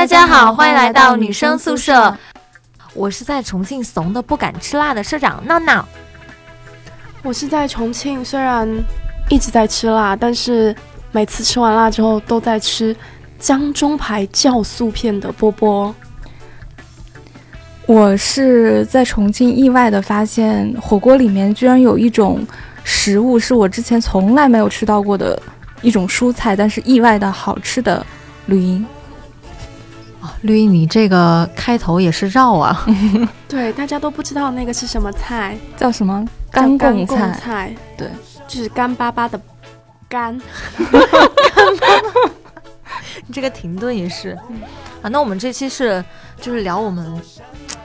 大家好，欢迎来到女生宿舍。我是在重庆怂的不敢吃辣的社长闹闹。我是在重庆，虽然一直在吃辣，但是每次吃完辣之后都在吃江中牌酵素片的波波。我是在重庆意外的发现，火锅里面居然有一种食物是我之前从来没有吃到过的一种蔬菜，但是意外的好吃的绿茵。绿衣，你这个开头也是绕啊！对，大家都不知道那个是什么菜，叫什么干贡菜？对，就是干巴巴的干。干巴巴你这个停顿也是啊！那我们这期是就是聊我们。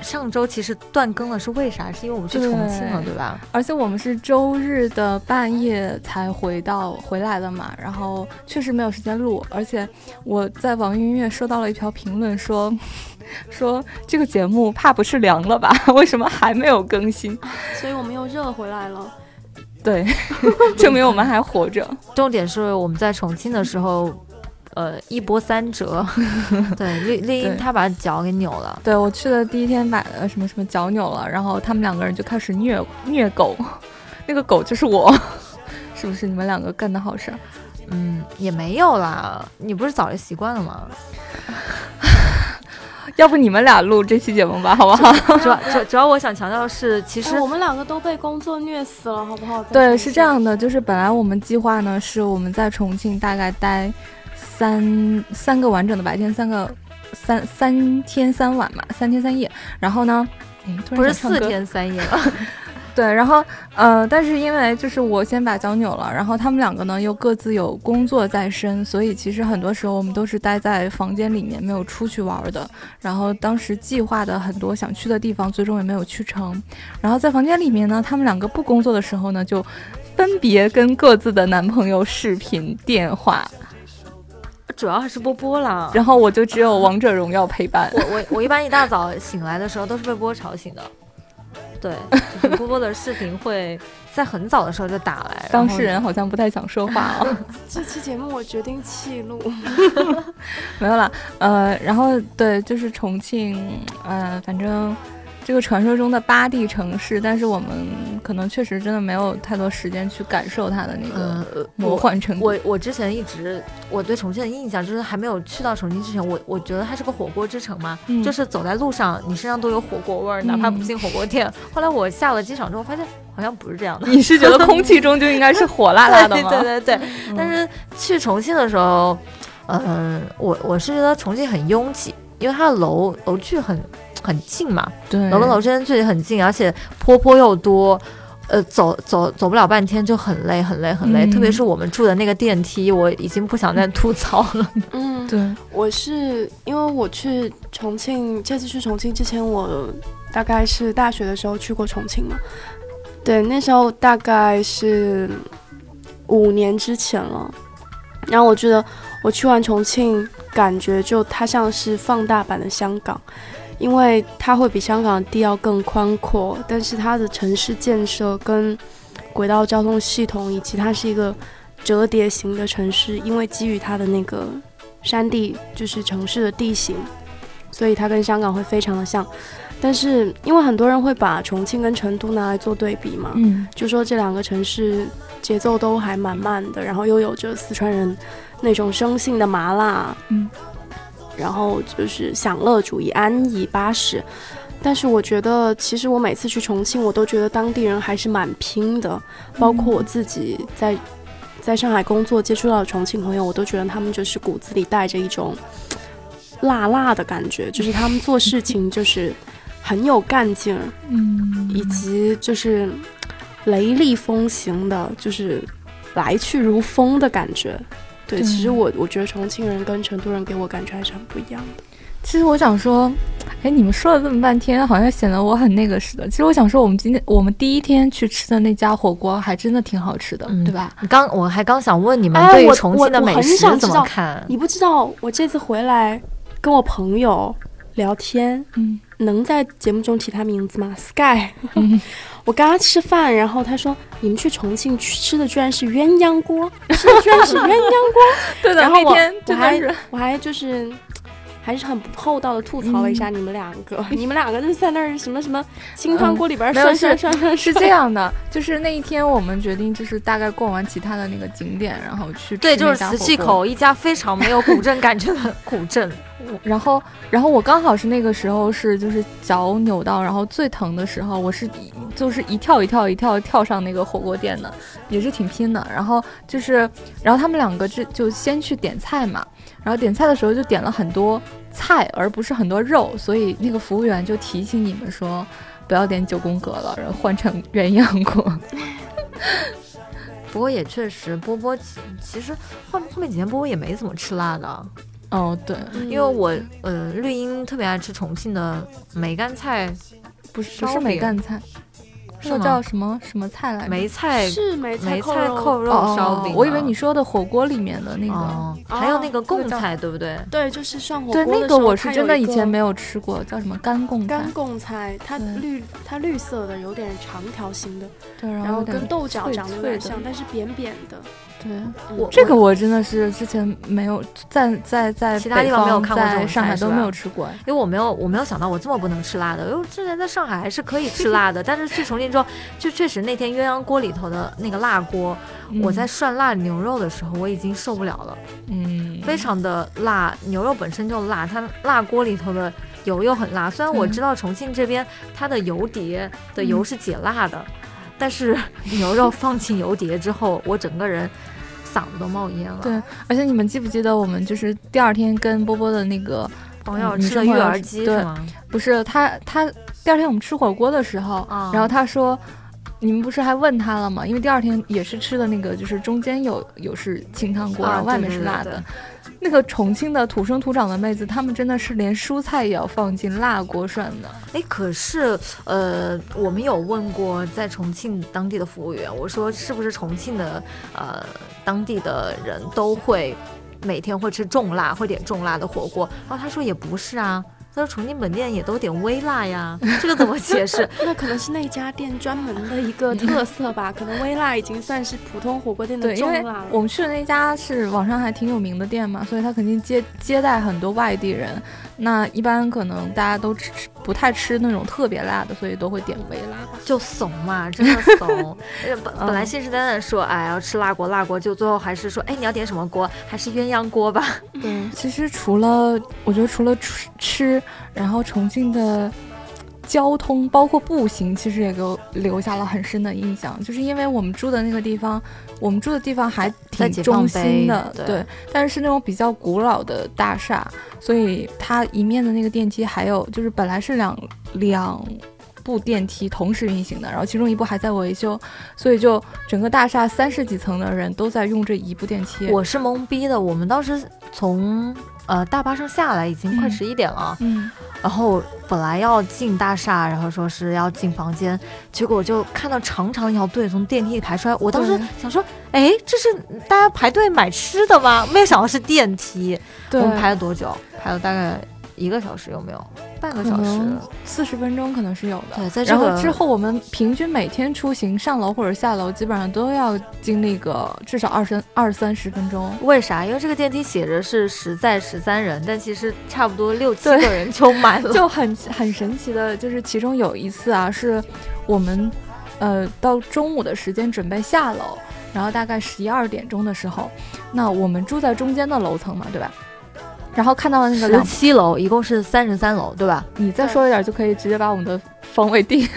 上周其实断更了，是为啥？是因为我们去重庆了，对吧？而且我们是周日的半夜才回到回来的嘛，然后确实没有时间录。而且我在网易音乐收到了一条评论，说 说这个节目怕不是凉了吧？为什么还没有更新？所以我们又热回来了。对，证明我们还活着。重点是我们在重庆的时候。呃，一波三折，对，丽丽英她把脚给扭了。对我去的第一天把呃什么什么脚扭了，然后他们两个人就开始虐虐狗，那个狗就是我，是不是？你们两个干的好事？嗯，也没有啦，你不是早就习惯了吗？要不你们俩录这期节目吧，好不好？主要主主要我想强调的是，其实我们两个都被工作虐死了，好不好？对，是这样的，就是本来我们计划呢是我们在重庆大概待。三三个完整的白天，三个三三天三晚嘛，三天三夜。然后呢，不是四天三夜了。对，然后呃，但是因为就是我先把脚扭了，然后他们两个呢又各自有工作在身，所以其实很多时候我们都是待在房间里面，没有出去玩的。然后当时计划的很多想去的地方，最终也没有去成。然后在房间里面呢，他们两个不工作的时候呢，就分别跟各自的男朋友视频电话。主要还是波波啦，然后我就只有王者荣耀陪伴。我我我一般一大早醒来的时候都是被波波吵醒的，对，波波的视频会在很早的时候就打来。当事人好像不太想说话哦。这期节目我决定弃录，没有啦。呃，然后对，就是重庆，呃，反正。这个传说中的八地城市，但是我们可能确实真的没有太多时间去感受它的那个魔幻程度。我我之前一直我对重庆的印象就是还没有去到重庆之前，我我觉得它是个火锅之城嘛，就是走在路上你身上都有火锅味儿，哪怕不进火锅店。后来我下了机场之后发现好像不是这样的。你是觉得空气中就应该是 火辣辣的吗？对对对。但是去重庆的时候，嗯，我我是觉得重庆很拥挤，因为它的楼楼距很。很近嘛，对，楼跟楼之间距离很近，而且坡坡又多，呃，走走走不了半天就很累，很累，很累。特别是我们住的那个电梯，我已经不想再吐槽了。嗯，对，我是因为我去重庆，这次去重庆之前，我大概是大学的时候去过重庆嘛。对，那时候大概是五年之前了。然后我觉得我去完重庆，感觉就它像是放大版的香港。因为它会比香港的地要更宽阔，但是它的城市建设跟轨道交通系统，以及它是一个折叠型的城市，因为基于它的那个山地，就是城市的地形，所以它跟香港会非常的像。但是因为很多人会把重庆跟成都拿来做对比嘛，嗯，就说这两个城市节奏都还蛮慢的，然后又有着四川人那种生性的麻辣，嗯。然后就是享乐主义、安逸巴适，但是我觉得，其实我每次去重庆，我都觉得当地人还是蛮拼的。包括我自己在在上海工作，接触到的重庆朋友，我都觉得他们就是骨子里带着一种辣辣的感觉，就是他们做事情就是很有干劲，嗯，以及就是雷厉风行的，就是来去如风的感觉。对，其实我我觉得重庆人跟成都人给我感觉还是很不一样的。其实我想说，哎，你们说了这么半天，好像显得我很那个似的。其实我想说，我们今天我们第一天去吃的那家火锅还真的挺好吃的，对吧？刚我还刚想问你们对重庆的美食怎么看？你不知道，我这次回来跟我朋友聊天，嗯，能在节目中提他名字吗？Sky。我刚刚吃饭，然后他说：“你们去重庆吃的居然是鸳鸯锅，吃的居然是鸳鸯锅。” 对的，然后那天我还我还就是还是很不厚道的吐槽了一下你们两个。你们两个就在那儿什么什么清汤锅里边涮涮涮涮。是这样的，就是那一天我们决定就是大概逛完其他的那个景点，然后去对，就是磁器口一家非常没有古镇感觉的 古镇。然后，然后我刚好是那个时候是就是脚扭到，然后最疼的时候，我是就是一跳一跳一跳跳上那个火锅店的，也是挺拼的。然后就是，然后他们两个就就先去点菜嘛，然后点菜的时候就点了很多菜，而不是很多肉，所以那个服务员就提醒你们说不要点九宫格了，然后换成鸳鸯锅。不过也确实，波波其其实后后面几天波波也没怎么吃辣的。哦，对，因为我呃，绿茵特别爱吃重庆的梅干菜，不是不是梅干菜。那叫什么什么菜来着？梅菜是梅菜扣肉烧饼。我以为你说的火锅里面的那个，还有那个贡菜，对不对？对，就是涮火锅对，那个我是真的以前没有吃过，叫什么干贡？干贡菜，它绿它绿色的，有点长条形的，对，然后跟豆角长得有点像，但是扁扁的。对，我这个我真的是之前没有在在在其他地方没有看过，在上海都没有吃过，因为我没有我没有想到我这么不能吃辣的，因为之前在上海还是可以吃辣的，但是去重庆之后，就确实那天鸳鸯锅里头的那个辣锅，我在涮辣牛肉的时候我已经受不了了，嗯，非常的辣，牛肉本身就辣，它辣锅里头的油又很辣，虽然我知道重庆这边它的油碟的油是解辣的，但是 牛肉放进油碟之后，我整个人。嗓子都冒烟了。对，而且你们记不记得我们就是第二天跟波波的那个朋友吃的育儿鸡是吗？不是，他他第二天我们吃火锅的时候，然后他说，你们不是还问他了吗？因为第二天也是吃的那个，就是中间有有是清汤锅，然后外面是辣的。那个重庆的土生土长的妹子，她们真的是连蔬菜也要放进辣锅涮的。哎，可是，呃，我们有问过在重庆当地的服务员，我说是不是重庆的呃当地的人都会每天会吃重辣，会点重辣的火锅？然后他说也不是啊。他说重庆本店也都点微辣呀，这个怎么解释？那可能是那家店专门的一个特色吧。可能微辣已经算是普通火锅店的重辣了。我们去的那家是网上还挺有名的店嘛，所以他肯定接接待很多外地人。那一般可能大家都吃不太吃那种特别辣的，所以都会点微辣，就怂嘛，真的怂。本本来信誓旦旦说哎要吃辣锅辣锅，就最后还是说哎你要点什么锅？还是鸳鸯锅吧。对，其实除了我觉得除了吃吃。然后重庆的交通，包括步行，其实也给我留下了很深的印象。就是因为我们住的那个地方，我们住的地方还挺中心的，对，但是是那种比较古老的大厦，所以它一面的那个电梯还有就是本来是两两部电梯同时运行的，然后其中一部还在维修，所以就整个大厦三十几层的人都在用这一部电梯。我是懵逼的，我们当时从。呃，大巴上下来已经快十一点了，嗯，然后本来要进大厦，然后说是要进房间，结果就看到长长一条队从电梯里排出来，我当时想说，哎，这是大家排队买吃的吗？没有想到是电梯，我们排了多久？排了大概。一个小时有没有？半个小时，四十分钟可能是有的。对，在然后之后我们平均每天出行上楼或者下楼，基本上都要经历个至少二三二三十分钟。为啥？因为这个电梯写着是十在十三人，但其实差不多六七个人就满了。就很很神奇的，就是其中有一次啊，是我们呃到中午的时间准备下楼，然后大概十一二点钟的时候，那我们住在中间的楼层嘛，对吧？然后看到了那个十七楼，一共是三十三楼，对吧？你再说一点就可以直接把我们的方位定。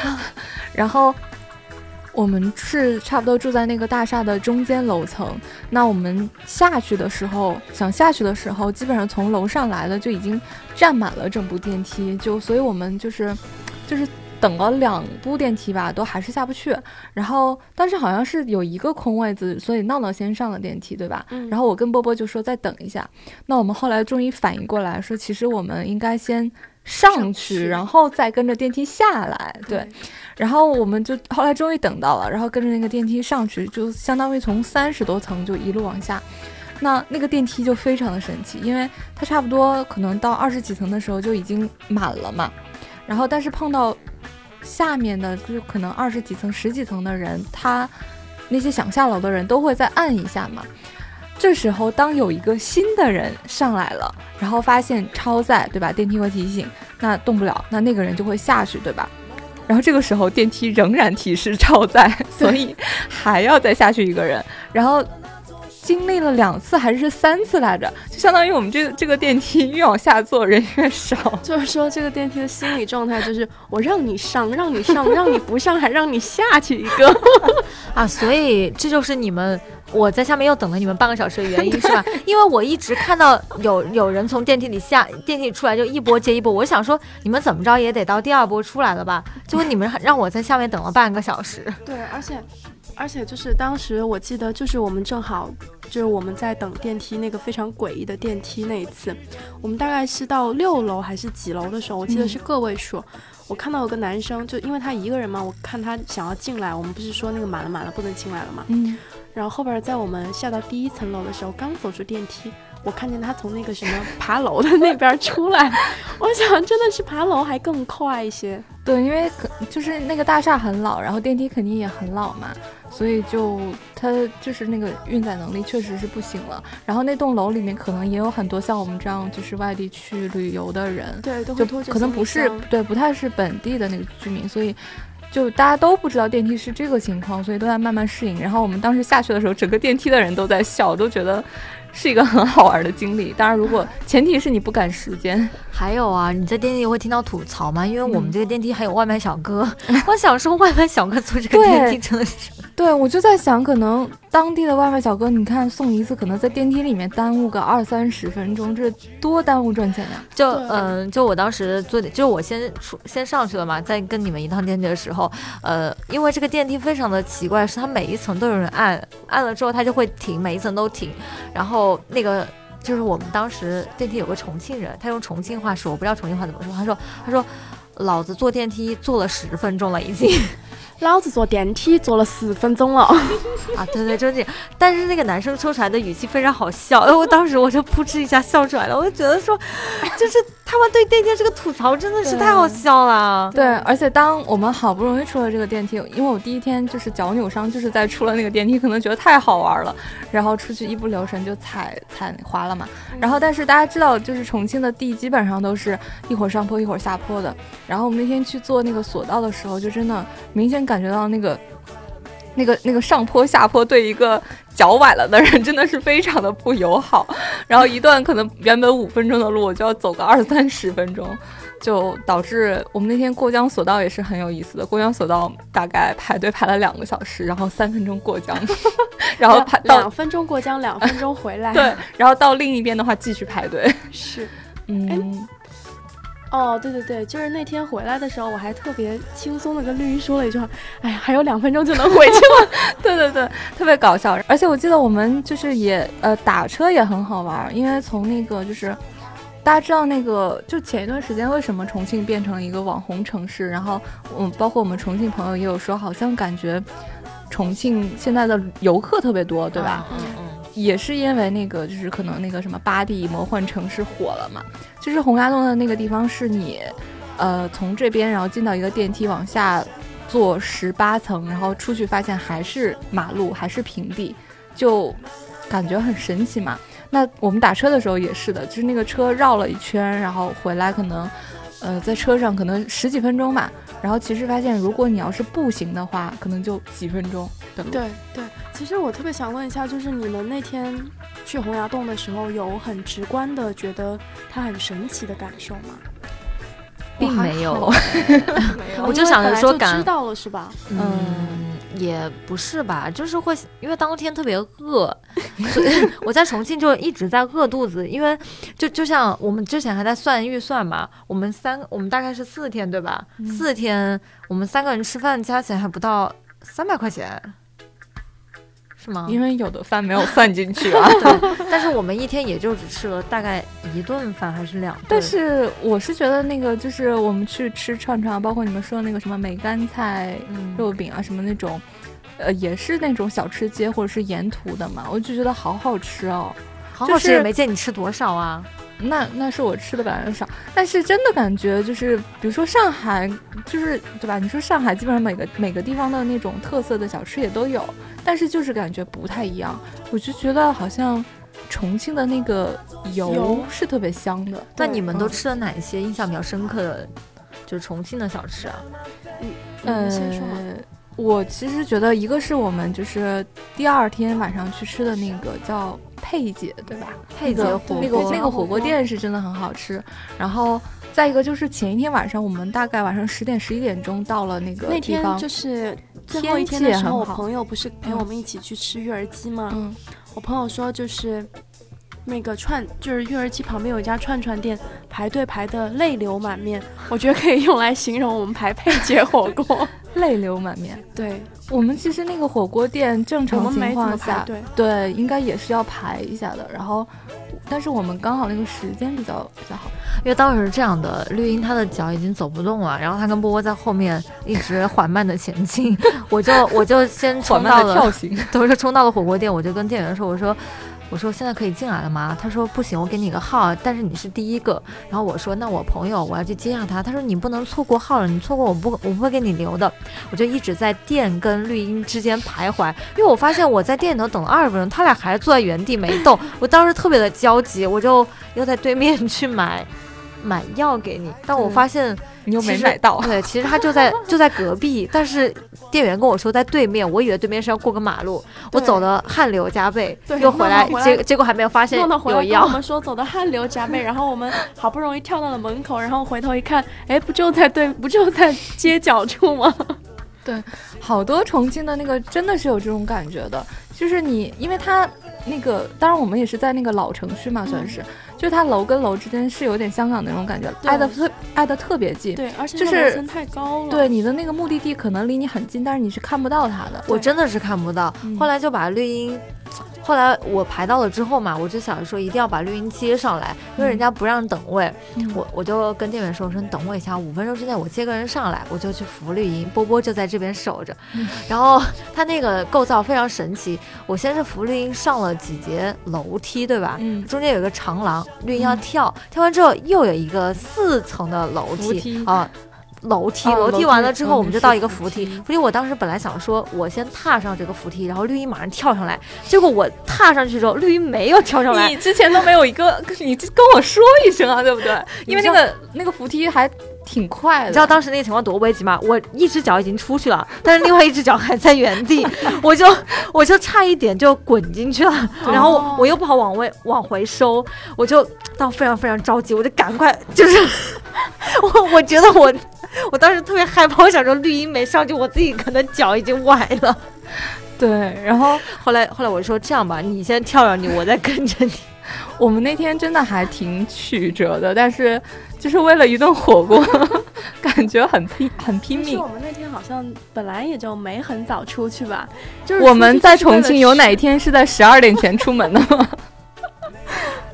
然后我们是差不多住在那个大厦的中间楼层。那我们下去的时候，想下去的时候，基本上从楼上来的就已经占满了整部电梯，就所以我们就是就是。等了两部电梯吧，都还是下不去。然后当时好像是有一个空位子，所以闹闹先上了电梯，对吧？嗯。然后我跟波波就说再等一下。那我们后来终于反应过来，说其实我们应该先上去，然后再跟着电梯下来。对。然后我们就后来终于等到了，然后跟着那个电梯上去，就相当于从三十多层就一路往下。那那个电梯就非常的神奇，因为它差不多可能到二十几层的时候就已经满了嘛。然后但是碰到。下面的就可能二十几层、十几层的人，他那些想下楼的人都会再按一下嘛。这时候当有一个新的人上来了，然后发现超载，对吧？电梯会提醒，那动不了，那那个人就会下去，对吧？然后这个时候电梯仍然提示超载，所以还要再下去一个人，然后。经历了两次还是三次来着，就相当于我们这这个电梯越往下坐人越少。就是说这个电梯的心理状态就是我让你上，让你上，让你不上还让你下去一个 啊！所以这就是你们我在下面又等了你们半个小时的原因是吧？因为我一直看到有有人从电梯里下，电梯里出来就一波接一波，我想说你们怎么着也得到第二波出来了吧？结果你们让我在下面等了半个小时。对，而且。而且就是当时我记得，就是我们正好就是我们在等电梯那个非常诡异的电梯那一次，我们大概是到六楼还是几楼的时候，我记得是个位数。我看到有个男生，就因为他一个人嘛，我看他想要进来，我们不是说那个满了满了不能进来了嘛。嗯。然后后边在我们下到第一层楼的时候，刚走出电梯。我看见他从那个什么 爬楼的那边出来，我想真的是爬楼还更快一些。对，因为可就是那个大厦很老，然后电梯肯定也很老嘛，所以就它就是那个运载能力确实是不行了。然后那栋楼里面可能也有很多像我们这样就是外地去旅游的人，对，就可能不是对不太是本地的那个居民，所以就大家都不知道电梯是这个情况，所以都在慢慢适应。然后我们当时下去的时候，整个电梯的人都在笑，都觉得。是一个很好玩的经历，当然，如果 前提是你不赶时间。还有啊，你在电梯里会听到吐槽吗？因为我们这个电梯还有外卖小哥，我想说外卖小哥坐这个电梯真的是…… 对，我就在想，可能当地的外卖小哥，你看送一次，可能在电梯里面耽误个二三十分钟，这多耽误赚钱呀！就嗯，就我当时坐，就我先出先上去了嘛，在跟你们一趟电梯的时候，呃，因为这个电梯非常的奇怪，是它每一层都有人按，按了之后它就会停，每一层都停，然后那个。就是我们当时电梯有个重庆人，他用重庆话说，我不知道重庆话怎么说。他说：“他说，老子坐电梯坐了十分钟了，已经。”老子坐电梯坐了十分钟了 啊！对对，就是这。但是那个男生说出来的语气非常好笑，哎，我当时我就扑哧一下笑出来了。我就觉得说，就是他们对电梯这个吐槽真的是太好笑了。对，而且当我们好不容易出了这个电梯，因为我第一天就是脚扭伤，就是在出了那个电梯，可能觉得太好玩了，然后出去一不留神就踩踩滑了嘛。然后，但是大家知道，就是重庆的地基本上都是一会儿上坡一会儿下坡的。然后我们那天去坐那个索道的时候，就真的明显。感觉到那个、那个、那个上坡下坡对一个脚崴了的人 真的是非常的不友好。然后一段可能原本五分钟的路，我就要走个二三十分钟，就导致我们那天过江索道也是很有意思的。过江索道大概排队排了两个小时，然后三分钟过江，然后排两分钟过江，两分钟回来。对，然后到另一边的话继续排队。是，嗯。哦，对对对，就是那天回来的时候，我还特别轻松的跟绿衣说了一句话：“哎呀，还有两分钟就能回去了。” 对对对，特别搞笑。而且我记得我们就是也呃打车也很好玩，因为从那个就是大家知道那个就前一段时间为什么重庆变成了一个网红城市，然后嗯，包括我们重庆朋友也有说，好像感觉重庆现在的游客特别多，对吧？嗯嗯。也是因为那个，就是可能那个什么八地魔幻城市火了嘛，就是洪崖洞的那个地方是你，呃，从这边然后进到一个电梯往下坐十八层，然后出去发现还是马路还是平地，就感觉很神奇嘛。那我们打车的时候也是的，就是那个车绕了一圈，然后回来可能，呃，在车上可能十几分钟吧，然后其实发现如果你要是步行的话，可能就几分钟的路。对对。其实我特别想问一下，就是你们那天去洪崖洞的时候，有很直观的觉得它很神奇的感受吗？并没有，我就想着说，知道了是吧？嗯，也不是吧，就是会因为当天特别饿，所以 我在重庆就一直在饿肚子，因为就就像我们之前还在算预算嘛，我们三我们大概是四天对吧？四天我们三个人吃饭加起来还不到三百块钱。是吗？因为有的饭没有算进去啊。对，但是我们一天也就只吃了大概一顿饭还是两顿。但是我是觉得那个就是我们去吃串串，包括你们说的那个什么梅干菜肉饼啊什么那种，呃，也是那种小吃街或者是沿途的嘛，我就觉得好好吃哦。好好吃也没见你吃多少啊。那那是我吃的本来少，但是真的感觉就是，比如说上海，就是对吧？你说上海基本上每个每个地方的那种特色的小吃也都有，但是就是感觉不太一样。我就觉得好像重庆的那个油是特别香的。那你们都吃了哪些印象比较深刻的，就是重庆的小吃啊？嗯，先说。我其实觉得一个是我们就是第二天晚上去吃的那个叫。佩姐对吧？佩姐火那个那个火锅店是真的很好吃。然后再一个就是前一天晚上，我们大概晚上十点十一点钟到了那个那天就是最后一天的时候，我朋友不是陪我们一起去吃育儿鸡吗？嗯，我朋友说就是那个串就是育儿鸡旁边有一家串串店，排队排的泪流满面。我觉得可以用来形容我们排佩姐火锅，泪流满面。对。我们其实那个火锅店正常情况下，对对，应该也是要排一下的。然后，但是我们刚好那个时间比较比较好，因为当时是这样的，绿茵她的脚已经走不动了，然后她跟波波在后面一直缓慢的前进，我就我就先冲到了，跳行，都是冲到了火锅店，我就跟店员说，我说。我说现在可以进来了吗？他说不行，我给你个号，但是你是第一个。然后我说那我朋友我要去接下他。他说你不能错过号了，你错过我不我不会给你留的。我就一直在店跟绿茵之间徘徊，因为我发现我在店里头等了二十分钟，他俩还坐在原地没动。我当时特别的焦急，我就要在对面去买买药给你，但我发现。你又没买到，对，其实他就在 就在隔壁，但是店员跟我说在对面，我以为对面是要过个马路，我走的汗流浃背，又回来，结结果还没有发现有药。我们说走的汗流浃背，然后我们好不容易跳到了门口，然后回头一看，哎，不就在对，不就在街角处吗？对，好多重庆的那个真的是有这种感觉的，就是你，因为他那个，当然我们也是在那个老城区嘛，算是。就它楼跟楼之间是有点香港那种感觉，挨得特挨得特别近。对，而且就是太高了。对，你的那个目的地可能离你很近，但是你是看不到它的。我真的是看不到。后来就把绿茵。后来我排到了之后嘛，我就想着说一定要把绿茵接上来，因为人家不让等位。我我就跟店员说，我说你等我一下，五分钟之内我接个人上来，我就去扶绿茵。波波就在这边守着。然后他那个构造非常神奇，我先是扶绿茵上了几节楼梯，对吧？嗯。中间有一个长廊，绿茵要跳，跳完之后又有一个四层的楼梯啊。楼梯，楼梯完了之后，我们就到一个扶梯。扶梯，我当时本来想说，我先踏上这个扶梯，然后绿茵马上跳上来。结果我踏上去之后，绿茵没有跳上来。你之前都没有一个，你跟我说一声啊，对不对？因为那个那个扶梯还挺快的。你知道当时那个情况多危急吗？我一只脚已经出去了，但是另外一只脚还在原地，我就我就差一点就滚进去了。然后我又不好往回往回收，我就到非常非常着急，我就赶快就是 我我觉得我。我当时特别害怕，我想说绿茵没上去，我自己可能脚已经崴了。对，然后 后来后来我说这样吧，你先跳上去，我再跟着你。我们那天真的还挺曲折的，但是就是为了一顿火锅，感觉很拼很拼命。我们那天好像本来也就没很早出去吧，就是我们在重庆有哪一天是在十二点前出门的吗？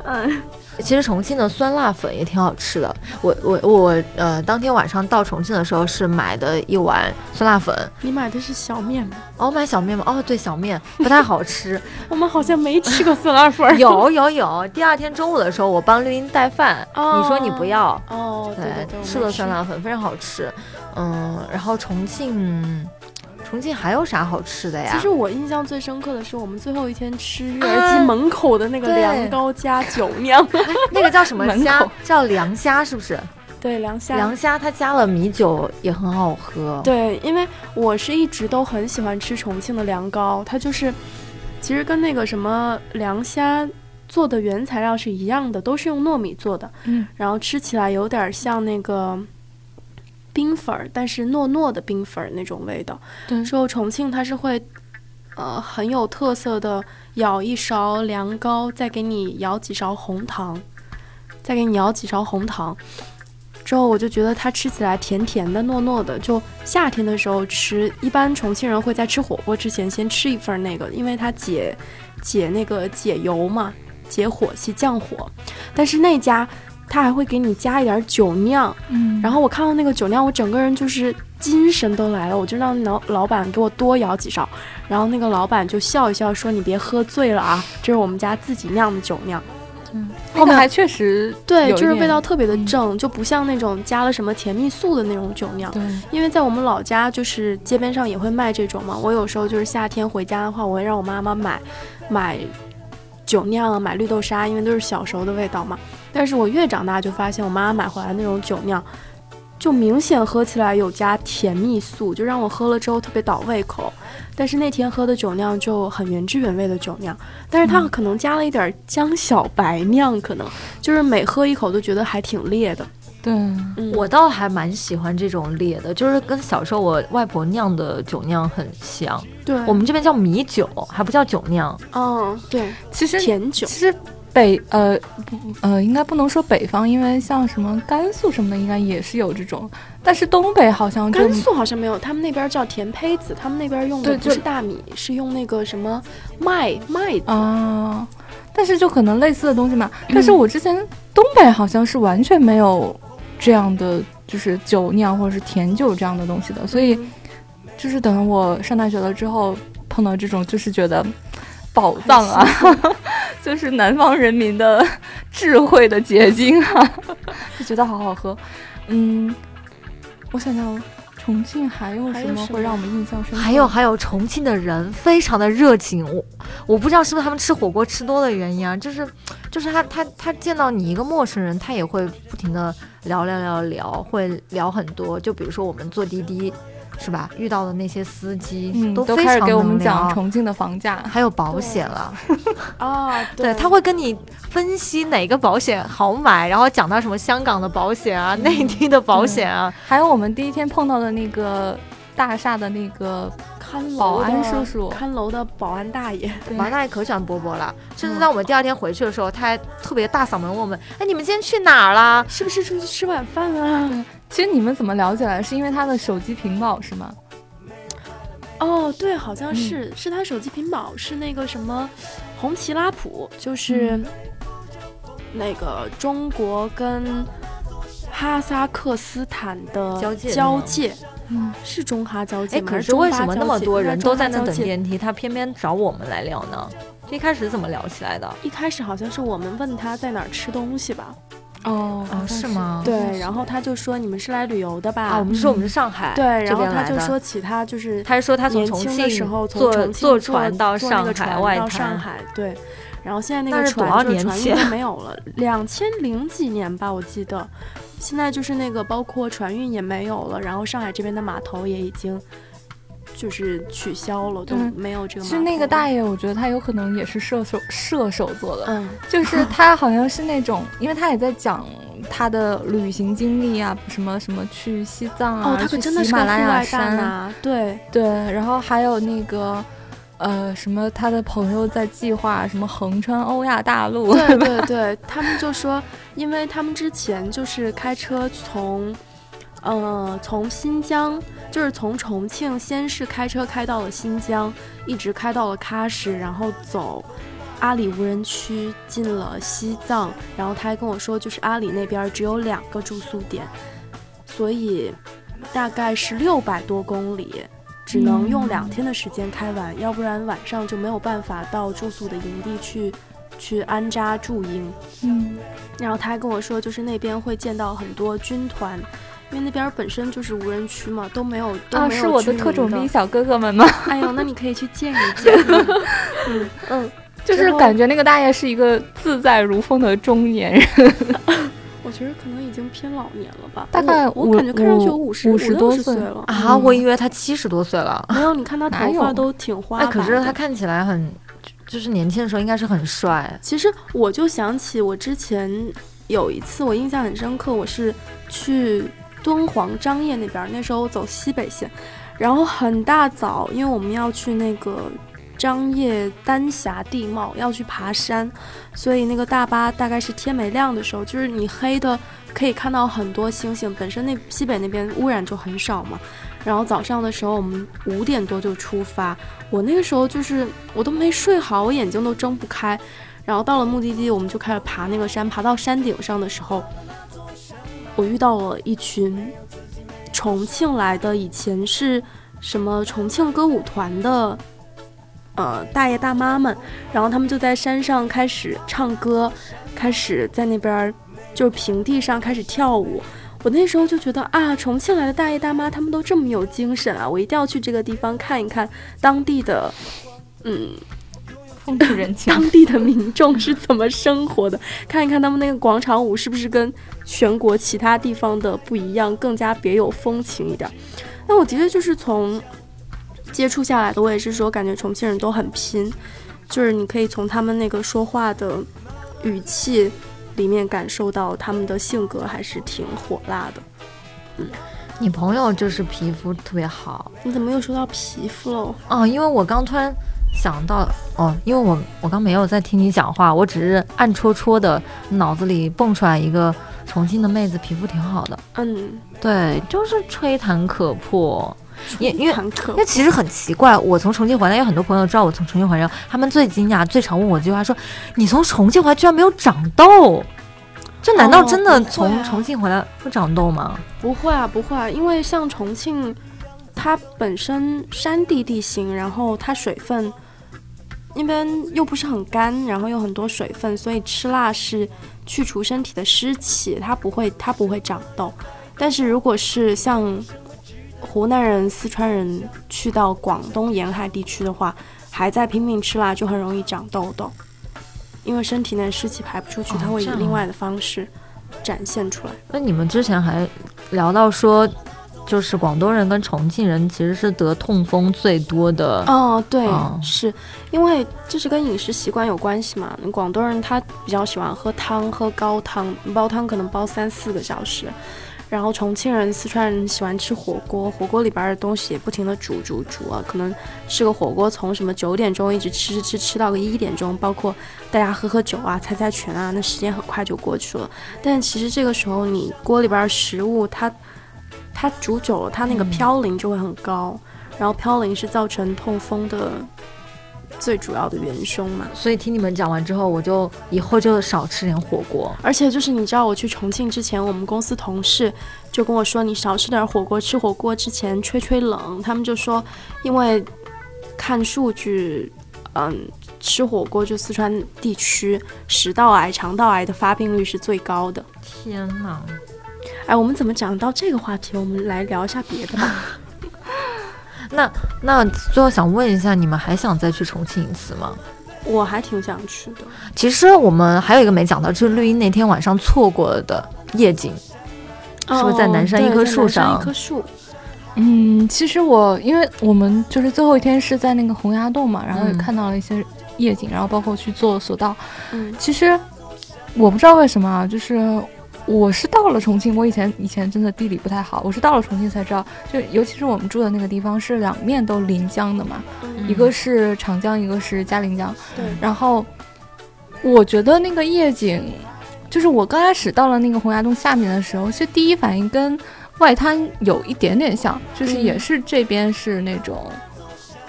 嗯。其实重庆的酸辣粉也挺好吃的。我我我呃，当天晚上到重庆的时候是买的一碗酸辣粉。你买的是小面吗？哦，买小面吗？哦，对，小面不太好吃。我们好像没吃过酸辣粉。有有有，第二天中午的时候我帮绿茵带饭，你说你不要。哦，对，吃了酸辣粉非常好吃。嗯，然后重庆。重庆还有啥好吃的呀？其实我印象最深刻的是我们最后一天吃育儿鸡门口的那个凉糕加酒酿，那个叫什么 虾？叫凉虾是不是？对，凉虾。凉虾它加了米酒也很好喝。对，因为我是一直都很喜欢吃重庆的凉糕，它就是其实跟那个什么凉虾做的原材料是一样的，都是用糯米做的。嗯，然后吃起来有点像那个。冰粉儿，但是糯糯的冰粉儿那种味道。对，之后重庆它是会，呃，很有特色的，舀一勺凉糕，再给你舀几勺红糖，再给你舀几勺红糖，之后我就觉得它吃起来甜甜的、糯糯的。就夏天的时候吃，一般重庆人会在吃火锅之前先吃一份那个，因为它解解那个解油嘛，解火气、降火。但是那家。他还会给你加一点酒酿，嗯，然后我看到那个酒酿，我整个人就是精神都来了，我就让老老板给我多舀几勺，然后那个老板就笑一笑说：“你别喝醉了啊，这是我们家自己酿的酒酿。”嗯，后面还确实对，就是味道特别的正，就不像那种加了什么甜蜜素的那种酒酿。对，因为在我们老家，就是街边上也会卖这种嘛。我有时候就是夏天回家的话，我会让我妈妈买买酒酿啊，买绿豆沙，因为都是小时候的味道嘛。但是我越长大就发现，我妈妈买回来那种酒酿。就明显喝起来有加甜蜜素，就让我喝了之后特别倒胃口。但是那天喝的酒酿就很原汁原味的酒酿，但是它可能加了一点江小白酿，可能就是每喝一口都觉得还挺烈的。对，我倒还蛮喜欢这种烈的，就是跟小时候我外婆酿的酒酿很像。对，我们这边叫米酒，还不叫酒酿。嗯，对，其实甜酒，其实。北呃不呃应该不能说北方，因为像什么甘肃什么的，应该也是有这种。但是东北好像甘肃好像没有，他们那边叫甜胚子，他们那边用的不是大米，是用那个什么麦麦子啊。但是就可能类似的东西嘛。但是我之前东北好像是完全没有这样的，就是酒酿或者是甜酒这样的东西的。所以就是等我上大学了之后碰到这种，就是觉得。宝藏啊，就是南方人民的智慧的结晶啊，就觉得好好喝。嗯，我想想，重庆还有什么会让我们印象深刻？还有还有，重庆的人非常的热情。我我不知道是不是他们吃火锅吃多的原因啊，就是就是他他他见到你一个陌生人，他也会不停的聊聊聊聊，会聊很多。就比如说我们坐滴滴。是吧？遇到的那些司机，嗯，都开始给我们讲重庆的房价，还有保险了。啊，对，他会跟你分析哪个保险好买，然后讲到什么香港的保险啊，内地的保险啊，还有我们第一天碰到的那个大厦的那个看保安叔叔，看楼的保安大爷，保安大爷可喜欢波波了。甚至在我们第二天回去的时候，他还特别大嗓门问我们：“哎，你们今天去哪儿了？是不是出去吃晚饭啊？” 其实你们怎么聊起来？是因为他的手机屏保是吗？哦，对，好像是，是他手机屏保是那个什么红旗拉普，就是那个中国跟哈萨克斯坦的交界，交界，嗯，是中哈交界。哎，可是为什么那么多人都在那等电梯，他偏偏找我们来聊呢？一开始怎么聊起来的？一开始好像是我们问他在哪儿吃东西吧。哦是。吗？对，然后他就说你们是来旅游的吧？啊，我们说我们是上海，对，然后他就说起他就是，他就说他从重庆的时候坐坐船到上海外滩，上海，对，然后现在那个船就船运都没有了，两千零几年吧，我记得，现在就是那个包括船运也没有了，然后上海这边的码头也已经。就是取消了，都没有这个。是那个大爷，我觉得他有可能也是射手射手座的，嗯，就是他好像是那种，因为他也在讲他的旅行经历啊，什么什么去西藏啊，去喜马拉雅山啊，对对，然后还有那个呃什么他的朋友在计划什么横穿欧亚大陆，对 对对，他们就说，因为他们之前就是开车从。呃，从新疆就是从重庆，先是开车开到了新疆，一直开到了喀什，然后走阿里无人区进了西藏，然后他还跟我说，就是阿里那边只有两个住宿点，所以大概是六百多公里，只能用两天的时间开完，要不然晚上就没有办法到住宿的营地去去安扎驻营。嗯，然后他还跟我说，就是那边会见到很多军团。因为那边本身就是无人区嘛，都没有都没有是我的特种兵小哥哥们吗？哎呦，那你可以去见一见。嗯嗯，就是感觉那个大爷是一个自在如风的中年人。我觉得可能已经偏老年了吧，大概我感觉看上去有五十五十多岁了啊！我以为他七十多岁了。没有，你看他头发都挺花。哎，可是他看起来很，就是年轻的时候应该是很帅。其实我就想起我之前有一次，我印象很深刻，我是去。敦煌张掖那边，那时候走西北线，然后很大早，因为我们要去那个张掖丹霞地貌，要去爬山，所以那个大巴大概是天没亮的时候，就是你黑的可以看到很多星星。本身那西北那边污染就很少嘛，然后早上的时候我们五点多就出发，我那个时候就是我都没睡好，我眼睛都睁不开，然后到了目的地，我们就开始爬那个山，爬到山顶上的时候。我遇到了一群重庆来的，以前是什么重庆歌舞团的，呃，大爷大妈们，然后他们就在山上开始唱歌，开始在那边就是平地上开始跳舞。我那时候就觉得啊，重庆来的大爷大妈他们都这么有精神啊，我一定要去这个地方看一看当地的，嗯。风土人情，当地的民众是怎么生活的？看一看他们那个广场舞是不是跟全国其他地方的不一样，更加别有风情一点。那我的确就是从接触下来的，我也是说感觉重庆人都很拼，就是你可以从他们那个说话的语气里面感受到他们的性格还是挺火辣的。嗯，你朋友就是皮肤特别好，你怎么又说到皮肤喽？哦，因为我刚突然。想到哦，因为我我刚没有在听你讲话，我只是暗戳戳的脑子里蹦出来一个重庆的妹子，皮肤挺好的。嗯，对，就是吹弹可破。因因为因为其实很奇怪，我从重庆回来，有很多朋友知道我从重庆回来，他们最惊讶、最常问我一句话说：“你从重庆回来居然没有长痘？这难道真的从重庆回来不长痘吗？”不会啊，不会啊，因为像重庆，它本身山地地形，然后它水分。那边又不是很干，然后又很多水分，所以吃辣是去除身体的湿气，它不会它不会长痘。但是如果是像湖南人、四川人去到广东沿海地区的话，还在拼命吃辣，就很容易长痘痘，因为身体内湿气排不出去，它会以另外的方式展现出来。那你们之前还聊到说。就是广东人跟重庆人其实是得痛风最多的哦，对，是因为这是跟饮食习惯有关系嘛。广东人他比较喜欢喝汤，喝高汤，煲汤可能煲三四个小时。然后重庆人、四川人喜欢吃火锅，火锅里边的东西也不停的煮煮煮啊，可能吃个火锅从什么九点钟一直吃吃吃吃到个一点钟，包括大家喝喝酒啊、猜猜拳啊，那时间很快就过去了。但其实这个时候你锅里边食物它。它煮久了，它那个嘌呤就会很高，然后嘌呤是造成痛风的最主要的元凶嘛。所以听你们讲完之后，我就以后就少吃点火锅。而且就是你知道，我去重庆之前，我们公司同事就跟我说，你少吃点火锅，吃火锅之前吹吹冷。他们就说，因为看数据，嗯，吃火锅就四川地区食道癌、肠道癌的发病率是最高的。天哪！哎，我们怎么讲到这个话题？我们来聊一下别的吧。那那最后想问一下，你们还想再去重庆一次吗？我还挺想去的。其实我们还有一个没讲到，就是绿茵那天晚上错过的夜景，是不是在南山一棵树上？一棵树。嗯，其实我因为我们就是最后一天是在那个洪崖洞嘛，然后也看到了一些夜景，然后包括去坐索道。嗯，其实我不知道为什么啊，就是。我是到了重庆，我以前以前真的地理不太好，我是到了重庆才知道，就尤其是我们住的那个地方是两面都临江的嘛，一个是长江，一个是嘉陵江。对。然后我觉得那个夜景，就是我刚开始到了那个洪崖洞下面的时候，其实第一反应跟外滩有一点点像，就是也是这边是那种，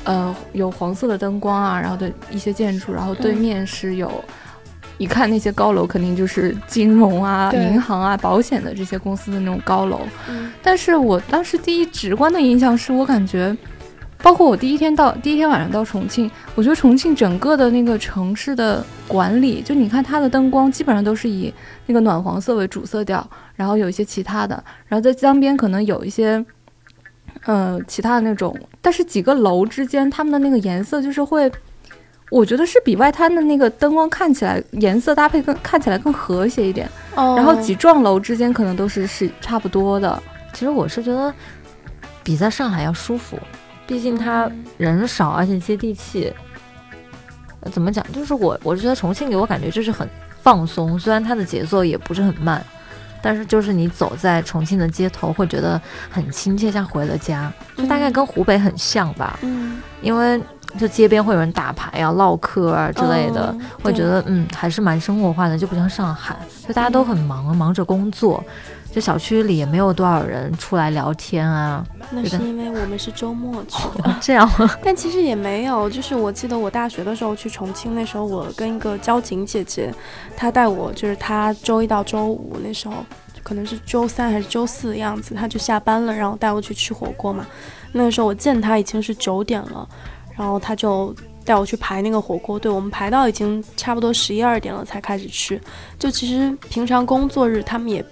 呃，有黄色的灯光啊，然后的一些建筑，然后对面是有。一看那些高楼，肯定就是金融啊、银行啊、保险的这些公司的那种高楼。但是我当时第一直观的印象是我感觉，包括我第一天到第一天晚上到重庆，我觉得重庆整个的那个城市的管理，就你看它的灯光基本上都是以那个暖黄色为主色调，然后有一些其他的，然后在江边可能有一些，呃，其他的那种，但是几个楼之间它们的那个颜色就是会。我觉得是比外滩的那个灯光看起来颜色搭配更看起来更和谐一点，然后几幢楼之间可能都是是差不多的。其实我是觉得比在上海要舒服，毕竟它人少而且接地气。怎么讲？就是我我是觉得重庆给我感觉就是很放松，虽然它的节奏也不是很慢，但是就是你走在重庆的街头会觉得很亲切，像回了家，就大概跟湖北很像吧。嗯，因为。就街边会有人打牌啊、唠嗑啊之类的，会觉得嗯还是蛮生活化的，就不像上海，就大家都很忙，忙着工作，就小区里也没有多少人出来聊天啊。那是因为我们是周末去 的，这样。但其实也没有，就是我记得我大学的时候去重庆，那时候我跟一个交警姐姐，她带我，就是她周一到周五那时候。可能是周三还是周四的样子，她就下班了，然后带我去吃火锅嘛。那个时候我见她已经是九点了，然后他就带我去排那个火锅队，我们排到已经差不多十一二点了才开始吃。就其实平常工作日他们也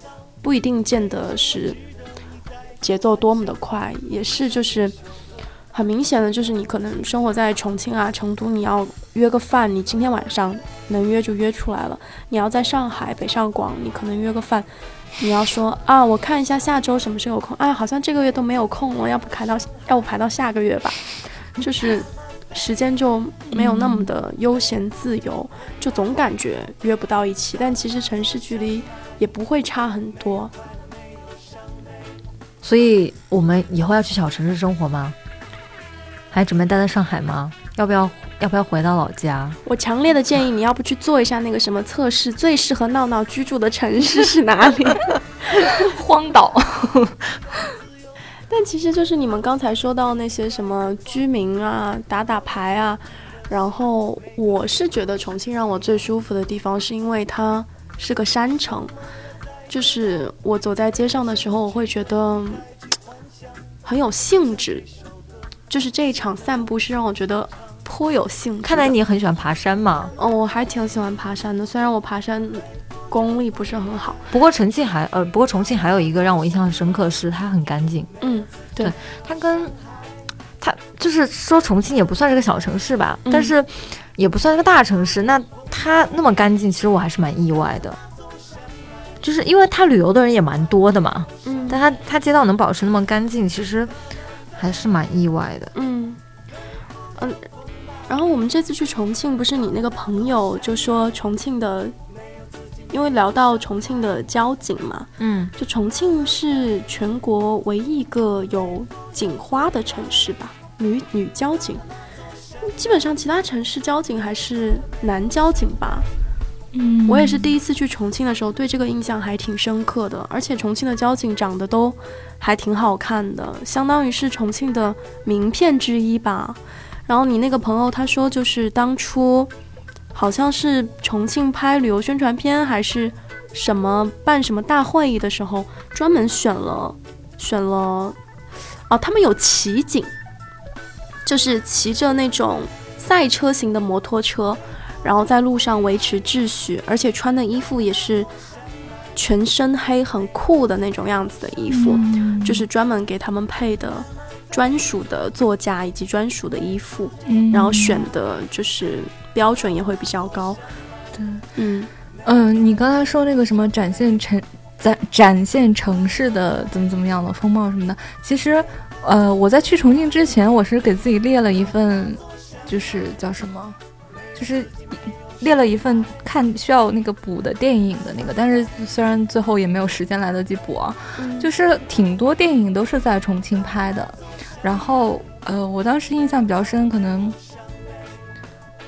不一定见得是节奏多么的快，也是就是很明显的就是你可能生活在重庆啊、成都，你要约个饭，你今天晚上能约就约出来了。你要在上海、北上广，你可能约个饭。你要说啊，我看一下下周什么时候有空。啊，好像这个月都没有空了，要不排到要不排到下个月吧？就是时间就没有那么的悠闲自由，就总感觉约不到一起。但其实城市距离也不会差很多。所以我们以后要去小城市生活吗？还准备待在上海吗？要不要？要不要回到老家？我强烈的建议你要不去做一下那个什么测试，最适合闹闹居住的城市是哪里？荒岛。但其实就是你们刚才说到那些什么居民啊，打打牌啊，然后我是觉得重庆让我最舒服的地方，是因为它是个山城，就是我走在街上的时候，我会觉得很有兴致，就是这一场散步是让我觉得。颇有兴趣，看来你很喜欢爬山嘛？哦，我还挺喜欢爬山的，虽然我爬山功力不是很好。不过重庆还呃，不过重庆还有一个让我印象很深刻，是它很干净。嗯，对，它跟它就是说重庆也不算是个小城市吧，但是也不算是个大城市。那它那么干净，其实我还是蛮意外的，就是因为它旅游的人也蛮多的嘛。嗯，但它它街道能保持那么干净，其实还是蛮意外的。嗯，嗯。然后我们这次去重庆，不是你那个朋友就说重庆的，因为聊到重庆的交警嘛，嗯，就重庆是全国唯一一个有警花的城市吧，女女交警，基本上其他城市交警还是男交警吧，嗯，我也是第一次去重庆的时候，对这个印象还挺深刻的，而且重庆的交警长得都还挺好看的，相当于是重庆的名片之一吧。然后你那个朋友他说，就是当初好像是重庆拍旅游宣传片，还是什么办什么大会议的时候，专门选了选了哦，他们有骑警，就是骑着那种赛车型的摩托车，然后在路上维持秩序，而且穿的衣服也是全身黑，很酷的那种样子的衣服，就是专门给他们配的。专属的座驾以及专属的衣服，嗯，然后选的就是标准也会比较高，对，嗯。嗯，你刚才说那个什么展现城展展现城市的怎么怎么样的风貌什么的，其实，呃，我在去重庆之前，我是给自己列了一份，就是叫什么，就是列了一份看需要那个补的电影的那个，但是虽然最后也没有时间来得及补啊，就是挺多电影都是在重庆拍的。然后，呃，我当时印象比较深，可能，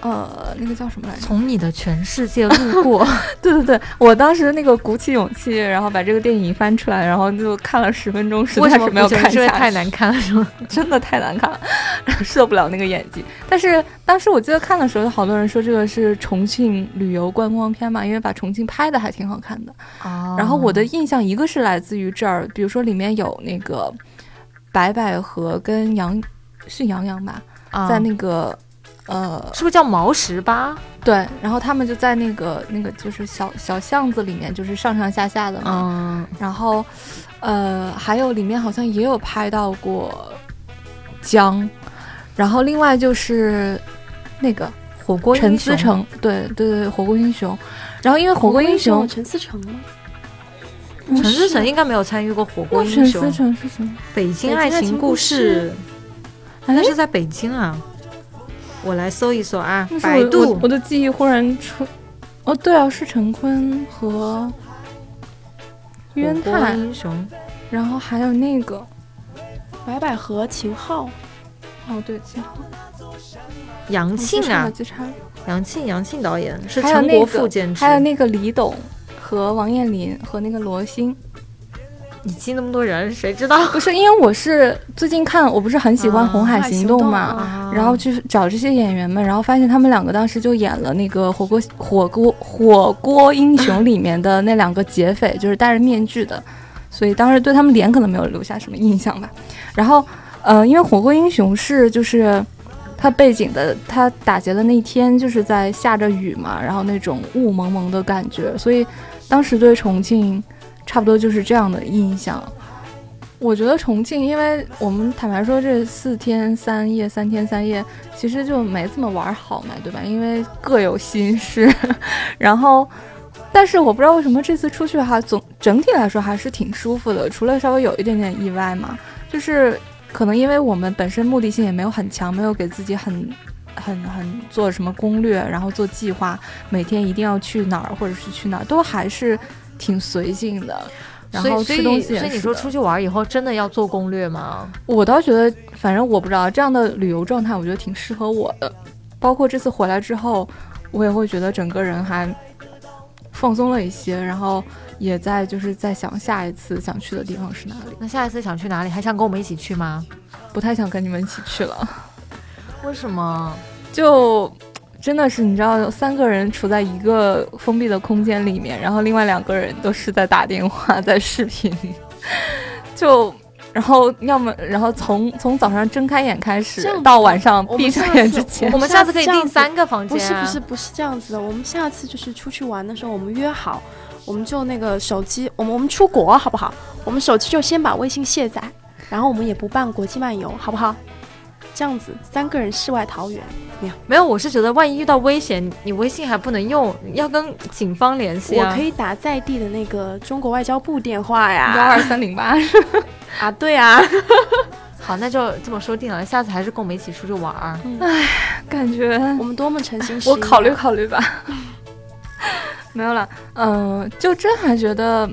呃，那个叫什么来着？从你的全世界路过。对对对，我当时那个鼓起勇气，然后把这个电影翻出来，然后就看了十分钟，实在是没有看下去，太难看了，是吗？真的太难看了，受不了那个演技。但是当时我记得看的时候，好多人说这个是重庆旅游观光片嘛，因为把重庆拍的还挺好看的。哦。然后我的印象一个是来自于这儿，比如说里面有那个。白百合跟杨是杨洋吧，在那个呃，是不是叫毛十八？对，然后他们就在那个那个就是小小巷子里面，就是上上下下的嘛。然后呃，还有里面好像也有拍到过江，然后另外就是那个火锅陈思诚，对对对，火锅英雄。然后因为火锅英雄陈思诚吗？陈思诚应该没有参与过《火锅英雄》。陈思诚是什么？北京爱情故事，那是在北京啊！我来搜一搜啊，百度。我的记忆忽然出，哦，对啊，是陈坤和冤太英雄，然后还有那个白百合、秦昊。哦，对，秦昊。杨庆啊，杨庆，杨庆导演是陈国富监制，还有那个李董。和王彦霖和那个罗星，你记那么多人，谁知道？不是，因为我是最近看，我不是很喜欢《红海行动》嘛，然后去找这些演员们，然后发现他们两个当时就演了那个火锅火锅火锅英雄里面的那两个劫匪，就是戴着面具的，所以当时对他们脸可能没有留下什么印象吧。然后，呃，因为火锅英雄是就是他背景的，他打劫的那天就是在下着雨嘛，然后那种雾蒙蒙的感觉，所以当时对重庆。差不多就是这样的印象。我觉得重庆，因为我们坦白说，这四天三夜、三天三夜，其实就没怎么玩好嘛，对吧？因为各有心事。然后，但是我不知道为什么这次出去哈，总整体来说还是挺舒服的，除了稍微有一点点意外嘛，就是可能因为我们本身目的性也没有很强，没有给自己很、很、很做什么攻略，然后做计划，每天一定要去哪儿或者是去哪儿，都还是。挺随性的，然后吃东西。所以你说出去玩以后真的要做攻略吗？我倒觉得，反正我不知道这样的旅游状态，我觉得挺适合我的。包括这次回来之后，我也会觉得整个人还放松了一些，然后也在就是在想下一次想去的地方是哪里。那下一次想去哪里？还想跟我们一起去吗？不太想跟你们一起去了。为什么？就。真的是，你知道，三个人处在一个封闭的空间里面，然后另外两个人都是在打电话、在视频，就，然后要么，然后从从早上睁开眼开始到晚上闭上眼之前，我们下次可以订三个房间。不是不是不是这样子的，我们下次就是出去玩的时候，我们约好，我们就那个手机，我们我们出国好不好？我们手机就先把微信卸载，然后我们也不办国际漫游，好不好？这样子，三个人世外桃源，怎么样？没有，我是觉得万一遇到危险，你微信还不能用，要跟警方联系啊。我可以打在地的那个中国外交部电话呀，幺二三零八。啊，对啊。好，那就这么说定了，下次还是跟我们一起出去玩儿。唉，感觉我们多么诚心实意。我考虑考虑吧。没有了，嗯，就真还觉得。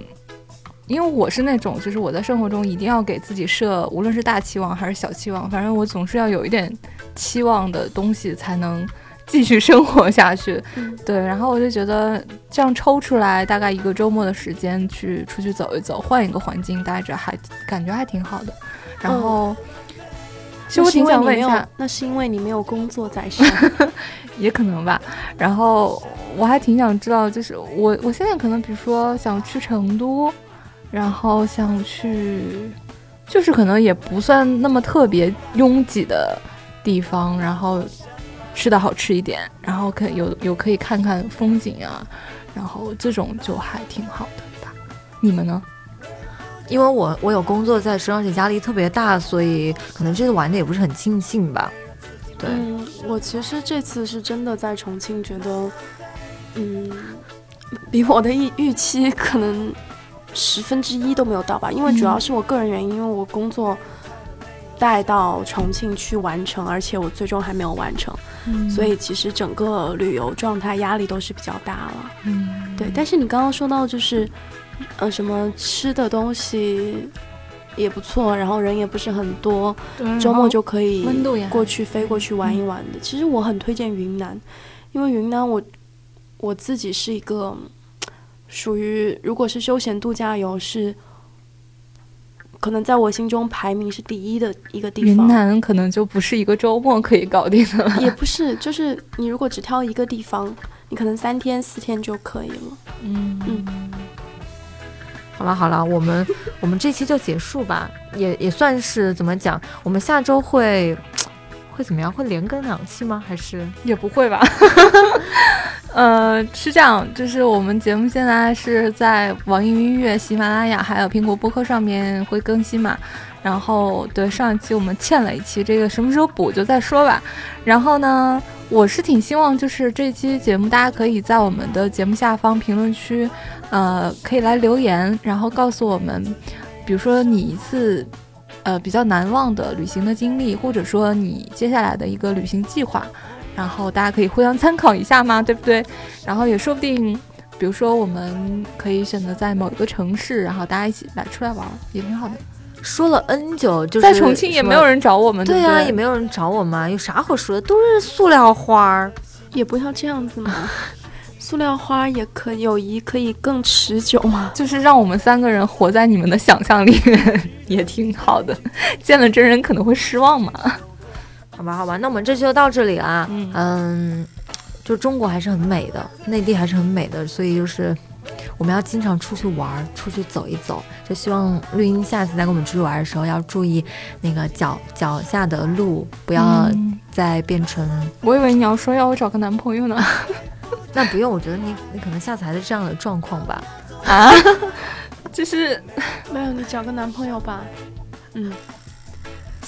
因为我是那种，就是我在生活中一定要给自己设，无论是大期望还是小期望，反正我总是要有一点期望的东西，才能继续生活下去。对，然后我就觉得这样抽出来大概一个周末的时间去出去走一走，换一个环境待着，还感觉还挺好的。然后，其实我挺想问一下，那是因为你没有工作在身，也可能吧。然后我还挺想知道，就是我我现在可能比如说想去成都。然后想去，就是可能也不算那么特别拥挤的地方，然后吃的好吃一点，然后可有有可以看看风景啊，然后这种就还挺好的吧。你们呢？因为我我有工作在身，而且压力特别大，所以可能这次玩的也不是很尽兴吧。对，我其实这次是真的在重庆，觉得嗯，比我的预预期可能。十分之一都没有到吧，因为主要是我个人原因，因为我工作带到重庆去完成，而且我最终还没有完成，所以其实整个旅游状态压力都是比较大了。嗯，对。但是你刚刚说到就是，呃，什么吃的东西也不错，然后人也不是很多，周末就可以过去飞过去玩一玩的。其实我很推荐云南，因为云南我我自己是一个。属于，如果是休闲度假游，是可能在我心中排名是第一的一个地方。云南可能就不是一个周末可以搞定的。也不是，就是你如果只挑一个地方，你可能三天四天就可以了。嗯嗯。好了好了，我们 我们这期就结束吧，也也算是怎么讲？我们下周会 会怎么样？会连更两期吗？还是也不会吧？呃，是这样，就是我们节目现在是在网易云音乐、喜马拉雅还有苹果播客上面会更新嘛。然后，对上一期我们欠了一期，这个什么时候补就再说吧。然后呢，我是挺希望就是这期节目大家可以在我们的节目下方评论区，呃，可以来留言，然后告诉我们，比如说你一次呃比较难忘的旅行的经历，或者说你接下来的一个旅行计划。然后大家可以互相参考一下嘛，对不对？然后也说不定，比如说我们可以选择在某一个城市，然后大家一起来出来玩，也挺好的。说了 N 久，就是在重庆也没有人找我们，对呀，也没有人找我们，有啥好说的？都是塑料花儿，也不要这样子嘛。塑料花也可友谊可以更持久吗？就是让我们三个人活在你们的想象里面，也挺好的。见了真人可能会失望嘛？好吧，好吧，那我们这期就到这里啦。嗯，就中国还是很美的，内地还是很美的，所以就是我们要经常出去玩，出去走一走。就希望绿茵下次再跟我们出去玩的时候，要注意那个脚脚下的路，不要再变成。我以为你要说要我找个男朋友呢。那不用，我觉得你你可能下次还是这样的状况吧。啊，就是没有你找个男朋友吧。嗯，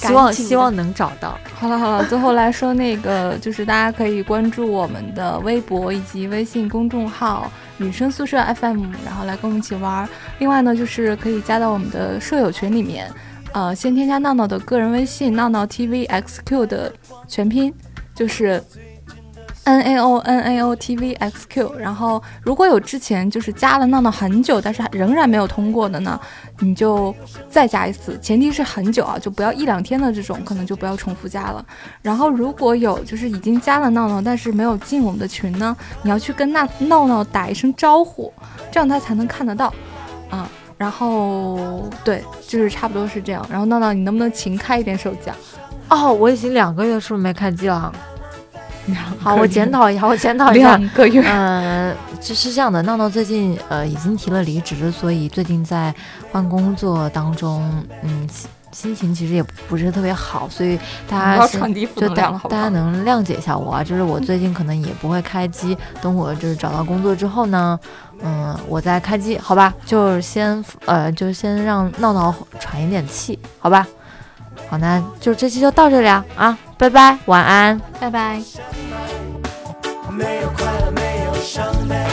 希望希望能找到。好了好了，最后来说那个，就是大家可以关注我们的微博以及微信公众号“女生宿舍 FM”，然后来跟我们一起玩。另外呢，就是可以加到我们的舍友群里面，呃，先添加闹闹的个人微信“闹闹 TVXQ” 的全拼，就是。N a o n a o t v x q，然后如果有之前就是加了闹闹很久，但是仍然没有通过的呢，你就再加一次，前提是很久啊，就不要一两天的这种，可能就不要重复加了。然后如果有就是已经加了闹闹，但是没有进我们的群呢，你要去跟那闹闹打一声招呼，这样他才能看得到啊。然后对，就是差不多是这样。然后闹闹，你能不能勤开一点手机啊？哦，我已经两个月是不是没开机了？好，我检讨一下，我检讨一下。两个月，嗯，就是这样的。闹闹最近呃已经提了离职，所以最近在换工作当中，嗯，心情其实也不是特别好，所以大家就大大家能谅解一下我啊。就是我最近可能也不会开机，等我就是找到工作之后呢，嗯，我再开机，好吧？就先呃，就先让闹闹喘一点气，好吧？好，那就这期就到这里啊啊，拜拜，晚安，拜拜。没有快乐，没有伤悲。